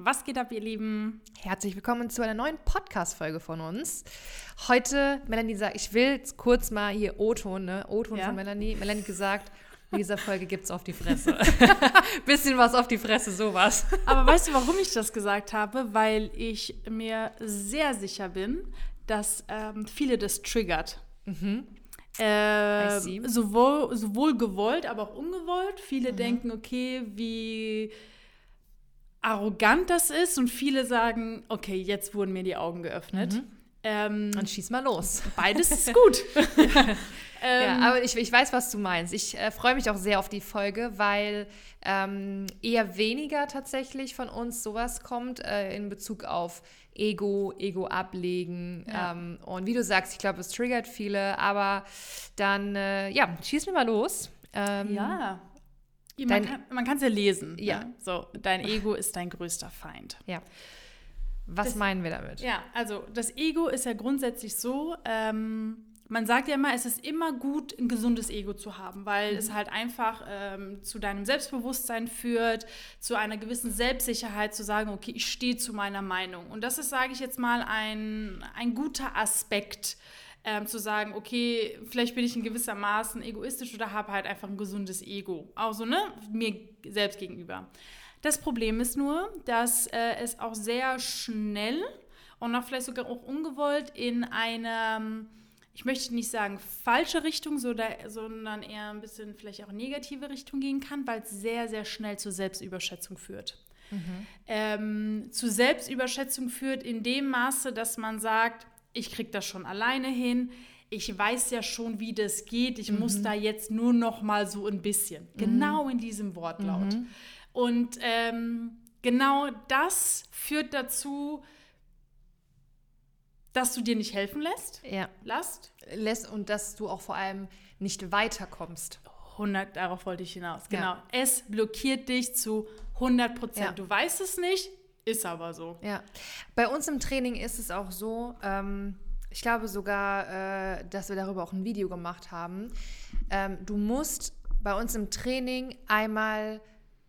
Was geht ab, ihr Lieben? Herzlich willkommen zu einer neuen Podcast-Folge von uns. Heute, Melanie sagt, ich will kurz mal hier O-Ton, ne? O-Ton Ja. von Melanie. Melanie gesagt, in dieser Folge gibt's auf die Fresse. Bisschen was auf die Fresse, sowas. Aber weißt du, warum ich das gesagt habe? Weil ich mir sehr sicher bin, dass ähm, viele das triggert. I Äh, sowohl, sowohl gewollt, aber auch ungewollt. Viele denken, okay, wie arrogant das ist und viele sagen, okay, jetzt wurden mir die Augen geöffnet. Ähm, Dann schieß mal los. beides ist gut. ja, aber ich, ich weiß, was du meinst. Ich äh, freue mich auch sehr auf die Folge, weil ähm, eher weniger tatsächlich von uns sowas kommt äh, in Bezug auf Ego, Ego ablegen. Ja. Ähm, und wie du sagst, ich glaube, es triggert viele, aber dann, äh, ja, schieß mir mal los. Ähm, Ja. Man Dein- kann man kann es ja lesen. Ja. Ne? So, dein Ego ist dein größter Feind. ja. Was Das- meinen wir damit? Ja, also das Ego ist ja grundsätzlich so, ähm, man sagt ja immer, es ist immer gut, ein gesundes Ego zu haben, weil es halt einfach ähm, zu deinem Selbstbewusstsein führt, zu einer gewissen Selbstsicherheit zu sagen, okay, ich stehe zu meiner Meinung. Und das ist, sage ich jetzt mal, ein, ein guter Aspekt. Ähm, zu sagen, okay, vielleicht bin ich in gewissermaßen egoistisch oder habe halt einfach ein gesundes Ego. Auch so, ne, mir selbst gegenüber. Das Problem ist nur, dass äh, es auch sehr schnell und auch vielleicht sogar auch ungewollt in eine, ich möchte nicht sagen falsche Richtung, sondern eher ein bisschen vielleicht auch negative Richtung gehen kann, weil es sehr, sehr schnell zur Selbstüberschätzung führt. Ähm, zu Selbstüberschätzung führt in dem Maße, dass man sagt, ich kriege das schon alleine hin. Ich weiß ja schon, wie das geht. Ich muss da jetzt nur noch mal so ein bisschen. Genau in diesem Wortlaut. Und ähm, genau das führt dazu, dass du dir nicht helfen lässt. Ja. Lasst. Lässt und dass du auch vor allem nicht weiterkommst. 100, darauf wollte ich hinaus. Ja. Genau. Es blockiert dich zu 100 Prozent. Ja. Du weißt es nicht, ist aber so. Ja, bei uns im Training ist es auch so, ähm, ich glaube sogar, äh, dass wir darüber auch ein Video gemacht haben. Ähm, du musst bei uns im Training einmal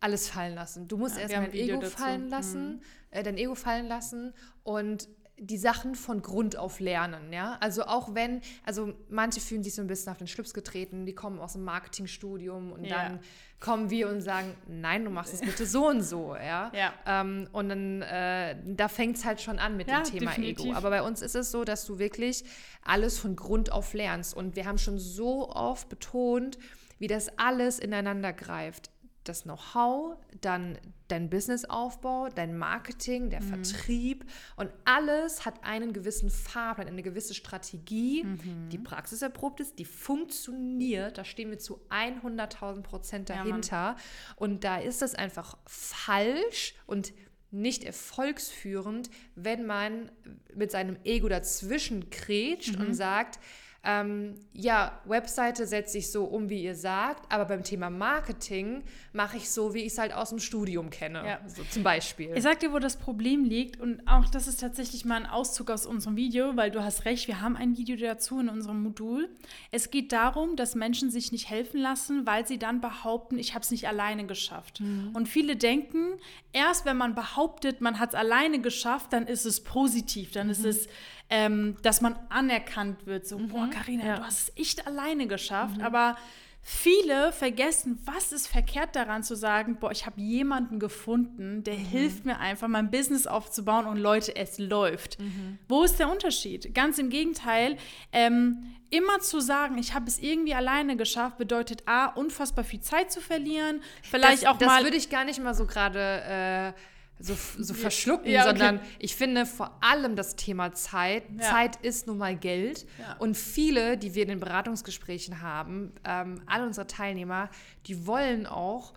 alles fallen lassen. Du musst Ja, erstmal dein Ego dazu. fallen lassen, äh, dein Ego fallen lassen und die Sachen von Grund auf lernen, ja. Also auch wenn, also manche fühlen sich so ein bisschen auf den Schlips getreten, die kommen aus dem Marketingstudium und Ja. dann kommen wir und sagen, nein, du machst es bitte so und so, ja. Ja. Ähm, und dann, äh, da fängt es halt schon an mit Ja, dem Thema definitiv. Ego. Aber bei uns ist es so, dass du wirklich alles von Grund auf lernst. Und wir haben schon so oft betont, wie das alles ineinander greift. Das Know-how, dann dein Businessaufbau, dein Marketing, der Mhm. Vertrieb und alles hat einen gewissen Fahrplan, eine gewisse Strategie, Mhm. die praxiserprobt ist, die funktioniert. Da stehen wir zu 100.000 Prozent Ja, dahinter. und da ist es einfach falsch und nicht erfolgsführend, wenn man mit seinem Ego dazwischen krätscht Mhm. und sagt, ähm, ja, Webseite setze ich so um, wie ihr sagt, aber beim Thema Marketing mache ich so, wie ich es halt aus dem Studium kenne. Ja. So zum Beispiel. Ich sag dir, wo das Problem liegt und auch das ist tatsächlich mal ein Auszug aus unserem Video, weil du hast recht, wir haben ein Video dazu in unserem Modul. Es geht darum, dass Menschen sich nicht helfen lassen, weil sie dann behaupten, ich habe es nicht alleine geschafft. Und viele denken, erst wenn man behauptet, man hat es alleine geschafft, dann ist es positiv, dann ist es, ähm, dass man anerkannt wird. So, boah, Carina, Ja. du hast es echt alleine geschafft, aber Viele vergessen, was ist verkehrt daran zu sagen, boah, ich habe jemanden gefunden, der hilft mir einfach, mein Business aufzubauen und Leute, es läuft. Wo ist der Unterschied? Ganz im Gegenteil, ähm, immer zu sagen, ich habe es irgendwie alleine geschafft, bedeutet A, unfassbar viel Zeit zu verlieren, vielleicht das, auch das mal... würde ich gar nicht mal so gerade äh, so, so verschlucken, Ja, okay. sondern ich finde vor allem das Thema Zeit. Ja. Zeit ist nun mal Geld. Ja. Und viele, die wir in den Beratungsgesprächen haben, ähm, alle unsere Teilnehmer, die wollen auch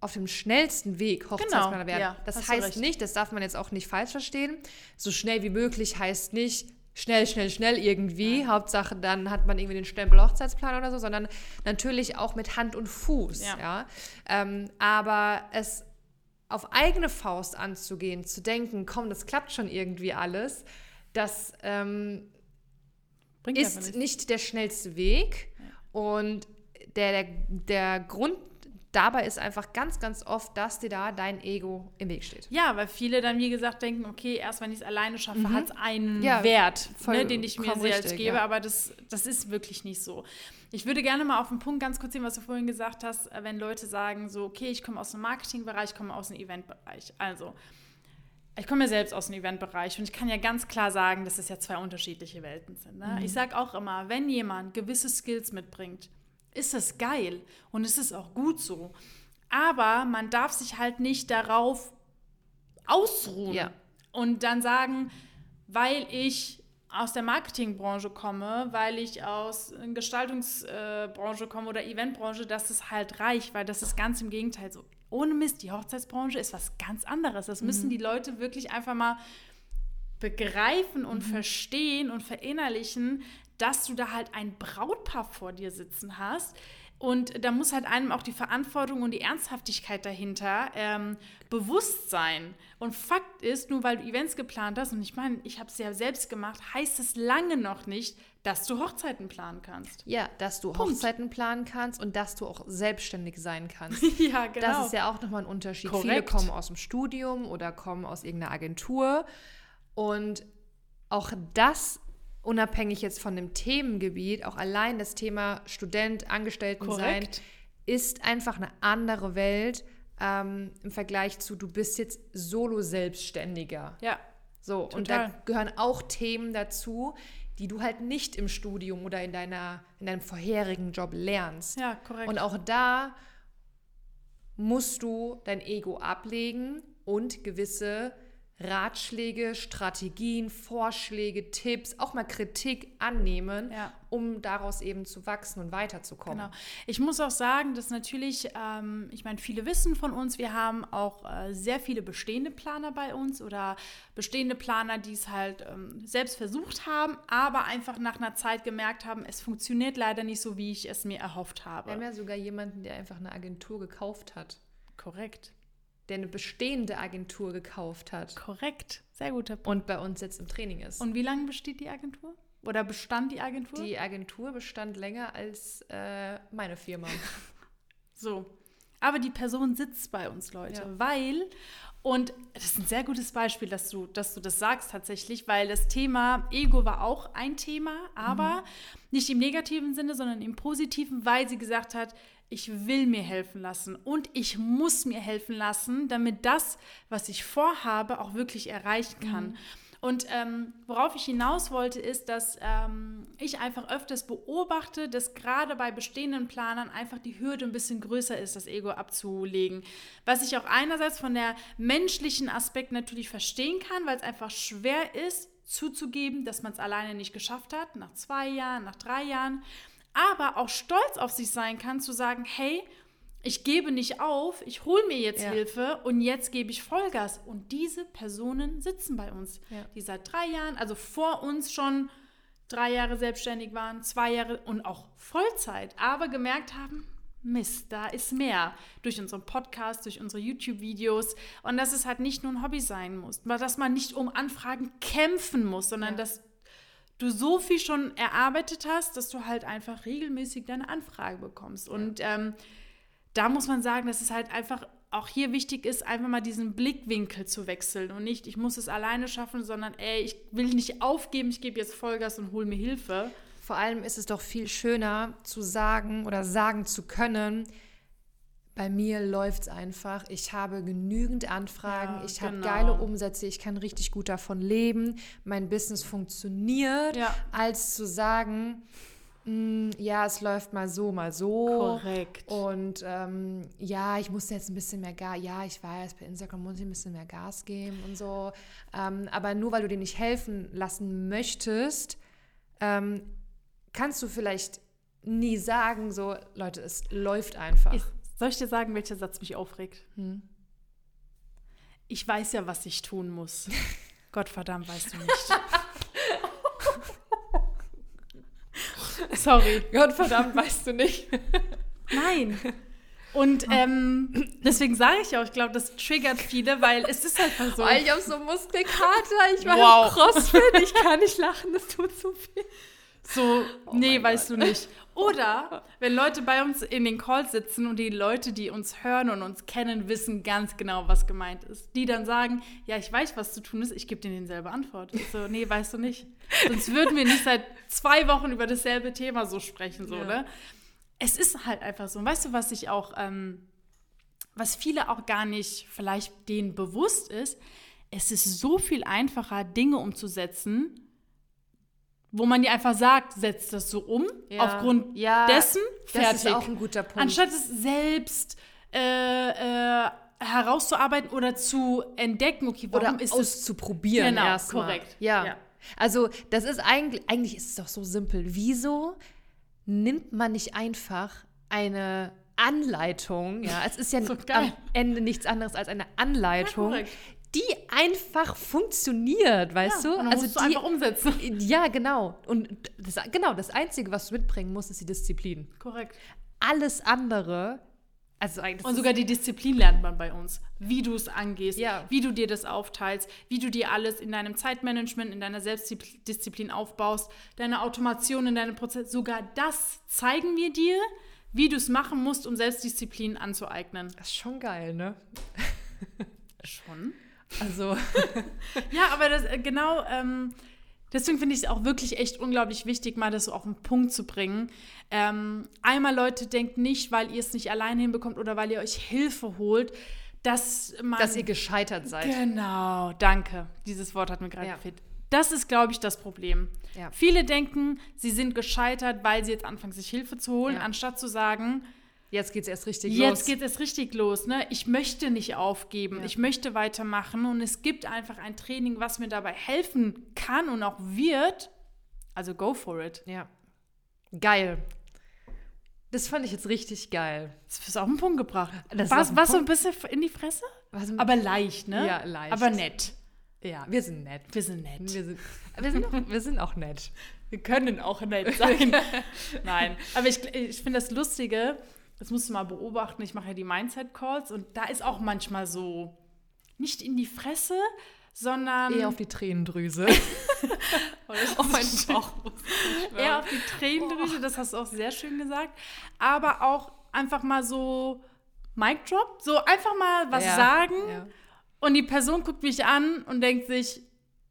auf dem schnellsten Weg Hochzeitsplaner werden. ja, das heißt nicht, das darf man jetzt auch nicht falsch verstehen, so schnell wie möglich heißt nicht schnell, schnell, schnell irgendwie. Hauptsache, dann hat man irgendwie den Stempel Hochzeitsplan oder so, sondern natürlich auch mit Hand und Fuß. Ja. Ja. Ähm, aber es auf eigene Faust anzugehen, zu denken, komm, das klappt schon irgendwie alles, das ähm, ist nicht der schnellste Weg. Und der, der, der Grund dabei ist einfach ganz, ganz oft, dass dir da dein Ego im Weg steht. Ja, weil viele dann, wie gesagt, denken, okay, erst wenn ich es alleine schaffe, hat es einen ja, Wert, ne, den ich mir selbst richtig, gebe. Ja. Aber das, das ist wirklich nicht so. Ich würde gerne mal auf den Punkt ganz kurz sehen, was du vorhin gesagt hast, wenn Leute sagen, so, okay, ich komme aus dem Marketingbereich, ich komme aus dem Eventbereich. Also, ich komme ja selbst aus dem Eventbereich und ich kann ja ganz klar sagen, dass es ja zwei unterschiedliche Welten sind. Ne? Mhm. Ich sage auch immer, wenn jemand gewisse Skills mitbringt, ist das geil und es ist auch gut so. Aber man darf sich halt nicht darauf ausruhen ja. und dann sagen, weil ich aus der Marketingbranche komme, weil ich aus der Gestaltungsbranche komme oder Eventbranche, dass es halt reicht, weil das ist ganz im Gegenteil so ohne Mist, die Hochzeitsbranche ist was ganz anderes. Das müssen mhm. die Leute wirklich einfach mal begreifen und mhm. verstehen und verinnerlichen, dass du da halt ein Brautpaar vor dir sitzen hast. Und da muss halt einem auch die Verantwortung und die Ernsthaftigkeit dahinter ähm, bewusst sein. Und Fakt ist, nur weil du Events geplant hast, und ich meine, ich habe es ja selbst gemacht, heißt es lange noch nicht, dass du Hochzeiten planen kannst. Ja, dass du Punkt. Hochzeiten planen kannst und dass du auch selbstständig sein kannst. ja, genau. Das ist ja auch nochmal ein Unterschied. Korrekt. Viele kommen aus dem Studium oder kommen aus irgendeiner Agentur. Und auch das, unabhängig jetzt von dem Themengebiet, auch allein das Thema Student, Angestellten sein, ist einfach eine andere Welt ähm, im Vergleich zu, du bist jetzt Solo-Selbstständiger. Ja. So, Total. und da gehören auch Themen dazu, die du halt nicht im Studium oder in, deiner, in deinem vorherigen Job lernst. Ja, korrekt. Und auch da musst du dein Ego ablegen und gewisse Ratschläge, Strategien, Vorschläge, Tipps, auch mal Kritik annehmen, ja. um daraus eben zu wachsen und weiterzukommen. Genau. Ich muss auch sagen, dass natürlich, ähm, ich meine, viele wissen von uns, wir haben auch äh, sehr viele bestehende Planer bei uns oder bestehende Planer, die es halt ähm, selbst versucht haben, aber einfach nach einer Zeit gemerkt haben, es funktioniert leider nicht so, wie ich es mir erhofft habe. Wir haben ja sogar jemanden, der einfach eine Agentur gekauft hat. Korrekt der eine bestehende Agentur gekauft hat. Korrekt, sehr guter Punkt. Und bei uns jetzt im Training ist. Und wie lange besteht die Agentur? Oder bestand die Agentur? Die Agentur bestand länger als äh, meine Firma. so. Aber die Person sitzt bei uns, Leute, ja. weil, und das ist ein sehr gutes Beispiel, dass du, dass du das sagst tatsächlich, weil das Thema Ego war auch ein Thema, aber mhm. nicht im negativen Sinne, sondern im positiven, weil sie gesagt hat, ich will mir helfen lassen und ich muss mir helfen lassen, damit das, was ich vorhabe, auch wirklich erreichen kann. Mhm. Und ähm, worauf ich hinaus wollte, ist, dass ähm, ich einfach öfters beobachte, dass gerade bei bestehenden Planern einfach die Hürde ein bisschen größer ist, das Ego abzulegen. Was ich auch einerseits von der menschlichen Aspekt natürlich verstehen kann, weil es einfach schwer ist, zuzugeben, dass man es alleine nicht geschafft hat, nach zwei Jahren, nach drei Jahren aber auch stolz auf sich sein kann, zu sagen, hey, ich gebe nicht auf, ich hole mir jetzt ja. Hilfe und jetzt gebe ich Vollgas. Und diese Personen sitzen bei uns, ja. die seit drei Jahren, also vor uns schon drei Jahre selbstständig waren, zwei Jahre und auch Vollzeit, aber gemerkt haben, Mist, da ist mehr. Durch unseren Podcast, durch unsere YouTube-Videos. Und dass es halt nicht nur ein Hobby sein muss. Dass man nicht um Anfragen kämpfen muss, sondern ja. dass du so viel schon erarbeitet hast, dass du halt einfach regelmäßig deine Anfrage bekommst. Und ähm, da muss man sagen, dass es halt einfach auch hier wichtig ist, einfach mal diesen Blickwinkel zu wechseln und nicht, ich muss es alleine schaffen, sondern ey, ich will nicht aufgeben, ich gebe jetzt Vollgas und hole mir Hilfe. Vor allem ist es doch viel schöner zu sagen oder sagen zu können, bei mir läuft es einfach. Ich habe genügend Anfragen, ja, ich habe genau. geile Umsätze, ich kann richtig gut davon leben, mein Business funktioniert, ja. als zu sagen, mh, hm, ja, es läuft mal so, mal so. Korrekt. Und ähm, ja, ich muss jetzt ein bisschen mehr Gas, ja, ich weiß, bei Instagram muss ich ein bisschen mehr Gas geben und so. Ähm, aber nur weil du dir nicht helfen lassen möchtest, ähm, kannst du vielleicht nie sagen, so, Leute, es läuft einfach. Ich soll ich dir sagen, welcher Satz mich aufregt? Hm. Ich weiß ja, was ich tun muss. Gottverdammt, weißt du nicht. Sorry. Gottverdammt, weißt du nicht. Nein. Und ähm, deswegen sage ich auch, ich glaube, das triggert viele, weil es ist einfach so. Oh, ich habe so Muskelkater, ich war wow. im Crossfit, ich kann nicht lachen, das tut so viel. So, Oh nee, weißt du nicht. Oder wenn Leute bei uns in den Calls sitzen und die Leute, die uns hören und uns kennen, wissen ganz genau, was gemeint ist. Die dann sagen, ja, ich weiß, was zu tun ist, ich gebe denen dieselbe Antwort. Ich so, nee, weißt du nicht. Sonst würden wir nicht seit zwei Wochen über dasselbe Thema so sprechen, so, Ja. ne? Es ist halt einfach so. Und weißt du, was ich auch, ähm, was viele auch gar nicht vielleicht denen bewusst ist, es ist so viel einfacher, Dinge umzusetzen, wo man dir einfach sagt, setz das so um, Ja. aufgrund Ja, dessen, fertig. Das ist auch ein guter Punkt. Anstatt es selbst äh, äh, herauszuarbeiten oder zu entdecken, okay, warum oder ist es auszuprobieren Genau, erstmal. korrekt. Ja. Ja. Also das ist eigentlich, eigentlich ist es doch so simpel. Wieso nimmt man nicht einfach eine Anleitung, ja, es ist ja So am. Ende nichts anderes als eine Anleitung, korrekt. Die einfach funktioniert, weißt Ja, du? und dann musst du einfach umsetzen. ja, genau. Und das, genau, das Einzige, was du mitbringen musst, ist die Disziplin. Korrekt. Alles andere, also eigentlich. Und sogar die Disziplin lernt man bei uns. Wie du es angehst, Ja. wie du dir das aufteilst, wie du dir alles in deinem Zeitmanagement, in deiner Selbstdisziplin aufbaust, deine Automation in deinem Prozess. Sogar das zeigen wir dir, wie du es machen musst, um Selbstdisziplin anzueignen. das ist schon geil, ne? Schon. Also. Ja, aber das äh, genau, ähm, deswegen finde ich es auch wirklich echt unglaublich wichtig, mal das so auf den Punkt zu bringen. Ähm, einmal, Leute, denkt nicht, weil ihr es nicht alleine hinbekommt oder weil ihr euch Hilfe holt, dass man. dass ihr gescheitert seid. Genau, danke. Dieses Wort hat mir gerade Ja. gefehlt. Das ist, glaube ich, das Problem. Ja. Viele denken, sie sind gescheitert, weil sie jetzt anfangen, sich Hilfe zu holen, Ja. anstatt zu sagen, Jetzt geht's erst richtig Jetzt los. geht es richtig los. Ne? Ich möchte nicht aufgeben. Ja. Ich möchte weitermachen. Und es gibt einfach ein Training, was mir dabei helfen kann und auch wird. Also go for it. Ja. Geil. Das fand ich jetzt richtig geil. Das ist auf den Punkt gebracht. Das ist War so ein bisschen in die Fresse? Aber leicht, ne? Ja, leicht. Aber nett. ja, wir sind nett. Wir sind nett. Wir sind, wir sind, auch, wir sind auch nett. Wir können auch nett sein. Nein. Aber ich, ich finde das Lustige, das musst du mal beobachten. Ich mache ja die Mindset-Calls und da ist auch manchmal so nicht in die Fresse, sondern Eher auf die Tränendrüse. Oh, auf meinen Bauch. eher auf die Tränendrüse, das hast du auch sehr schön gesagt. Aber auch einfach mal so Mic Drop, so einfach mal was Ja, sagen ja. und die Person guckt mich an und denkt sich,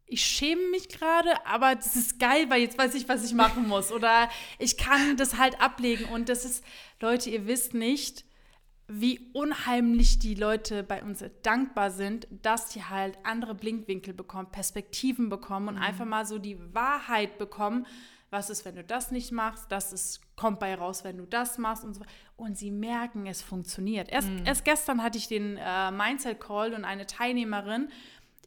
ich schäme mich gerade, aber das ist geil, weil jetzt weiß ich, was ich machen muss. Oder ich kann das halt ablegen. Und das ist, Leute, ihr wisst nicht, wie unheimlich die Leute bei uns dankbar sind, dass die halt andere Blinkwinkel bekommen, Perspektiven bekommen und einfach mal so die Wahrheit bekommen. Was ist, wenn du das nicht machst? Das ist, kommt bei raus, wenn du das machst und so. Und sie merken, es funktioniert. Erst, erst gestern hatte ich den äh, Mindset-Call und eine Teilnehmerin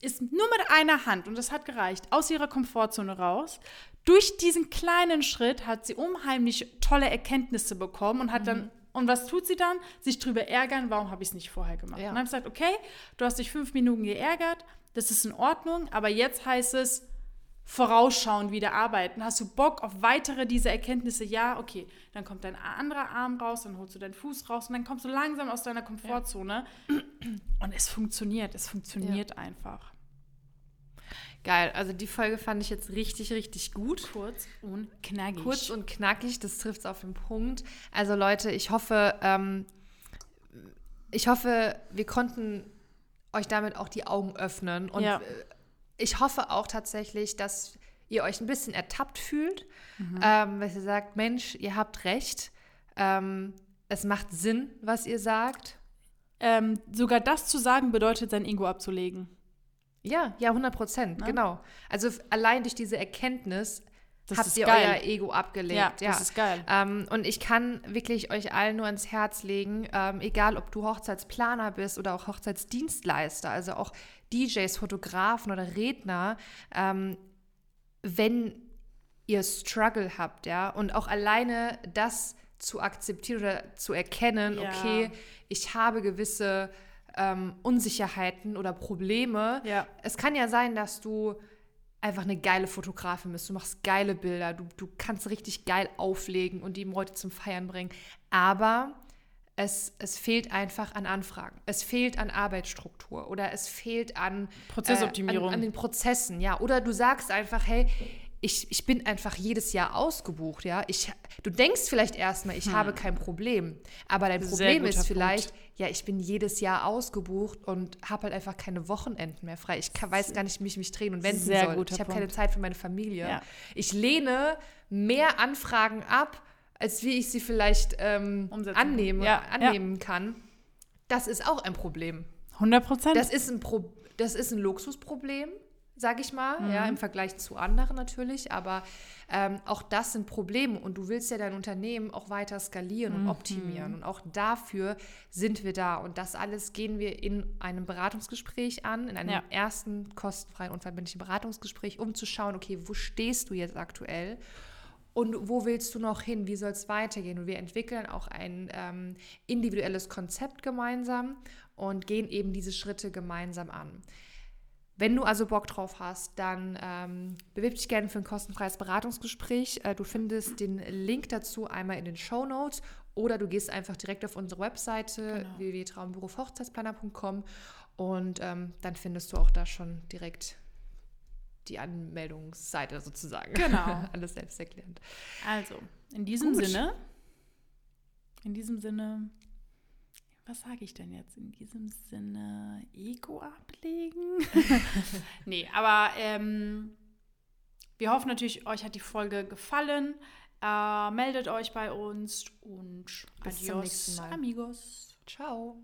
ist nur mit einer Hand, und das hat gereicht, aus ihrer Komfortzone raus. Durch diesen kleinen Schritt hat sie unheimlich tolle Erkenntnisse bekommen und hat dann, und was tut sie dann? Sich drüber ärgern, warum habe ich es nicht vorher gemacht? Ja. Und dann habe ich gesagt, okay, du hast dich fünf Minuten geärgert, das ist in Ordnung, aber jetzt heißt es, vorausschauend wieder arbeiten. Hast du Bock auf weitere dieser Erkenntnisse? Ja, okay. Dann kommt dein anderer Arm raus, dann holst du deinen Fuß raus und dann kommst du langsam aus deiner Komfortzone. Und es funktioniert. Es funktioniert einfach. Geil. Also die Folge fand ich jetzt richtig, richtig gut. Kurz und knackig. Kurz und knackig, das trifft es auf den Punkt. Also Leute, ich hoffe, ähm, ich hoffe, wir konnten euch damit auch die Augen öffnen. Und Ja. Ich hoffe auch tatsächlich, dass ihr euch ein bisschen ertappt fühlt, Mhm. ähm, dass ihr sagt, Mensch, ihr habt recht. Ähm, es macht Sinn, was ihr sagt. ähm, sogar das zu sagen bedeutet, sein Ego abzulegen. Ja, ja, 100 Prozent, Ne? genau. Also allein durch diese Erkenntnis Das habt ihr geil. euer Ego abgelegt. Ja, Ja, das ist geil. Ähm, und ich kann wirklich euch allen nur ans Herz legen, ähm, egal ob du Hochzeitsplaner bist oder auch Hochzeitsdienstleister, also auch DJs, Fotografen oder Redner, ähm, wenn ihr Struggle habt, ja, und auch alleine das zu akzeptieren oder zu erkennen, Ja. okay, ich habe gewisse ähm, Unsicherheiten oder Probleme. Ja. Es kann ja sein, dass du einfach eine geile Fotografin bist. Du machst geile Bilder, du, du kannst richtig geil auflegen und die Leute zum Feiern bringen. Aber es, es fehlt einfach an Anfragen. Es fehlt an Arbeitsstruktur oder es fehlt an Prozessoptimierung. Äh, an, an den Prozessen, ja. Oder du sagst einfach, hey, ich, ich bin einfach jedes Jahr ausgebucht, ja. Ich, du denkst vielleicht erstmal, ich hm. habe kein Problem. Aber dein Problem ist vielleicht, Punkt. ja, ich bin jedes Jahr ausgebucht und habe halt einfach keine Wochenenden mehr frei. Ich kann, weiß gar nicht, wie ich mich drehen und wenden Sehr soll. Ich habe keine Zeit für meine Familie. Ja. Ich lehne mehr Anfragen ab, als wie ich sie vielleicht ähm, annehmen, ja. annehmen kann. Das ist auch ein Problem. 100 Prozent. Das ist ein, Pro das ist ein Luxusproblem sag ich mal, mhm. ja, im Vergleich zu anderen natürlich, aber ähm, auch das sind Probleme und du willst ja dein Unternehmen auch weiter skalieren mhm. und optimieren und auch dafür sind wir da und das alles gehen wir in einem Beratungsgespräch an, in einem ja. ersten kostenfreien unverbindlichen Beratungsgespräch, um zu schauen, okay, wo stehst du jetzt aktuell und wo willst du noch hin? Wie soll es weitergehen? Und wir entwickeln auch ein ähm, individuelles Konzept gemeinsam und gehen eben diese Schritte gemeinsam an. Wenn du also Bock drauf hast, dann ähm, bewirb dich gerne für ein kostenfreies Beratungsgespräch. Äh, du findest den Link dazu einmal in den Show Notes oder du gehst einfach direkt auf unsere Webseite genau. www.traumberufhochzeitplaner.com und ähm, dann findest du auch da schon direkt die Anmeldungsseite sozusagen. Genau. Alles selbsterklärend. Also, in diesem Gut. Sinne, in diesem Sinne was sage ich denn jetzt in diesem Sinne? Ego ablegen? nee, aber ähm, wir hoffen natürlich, euch hat die Folge gefallen. Äh, meldet euch bei uns und Bis adios, amigos. Ciao.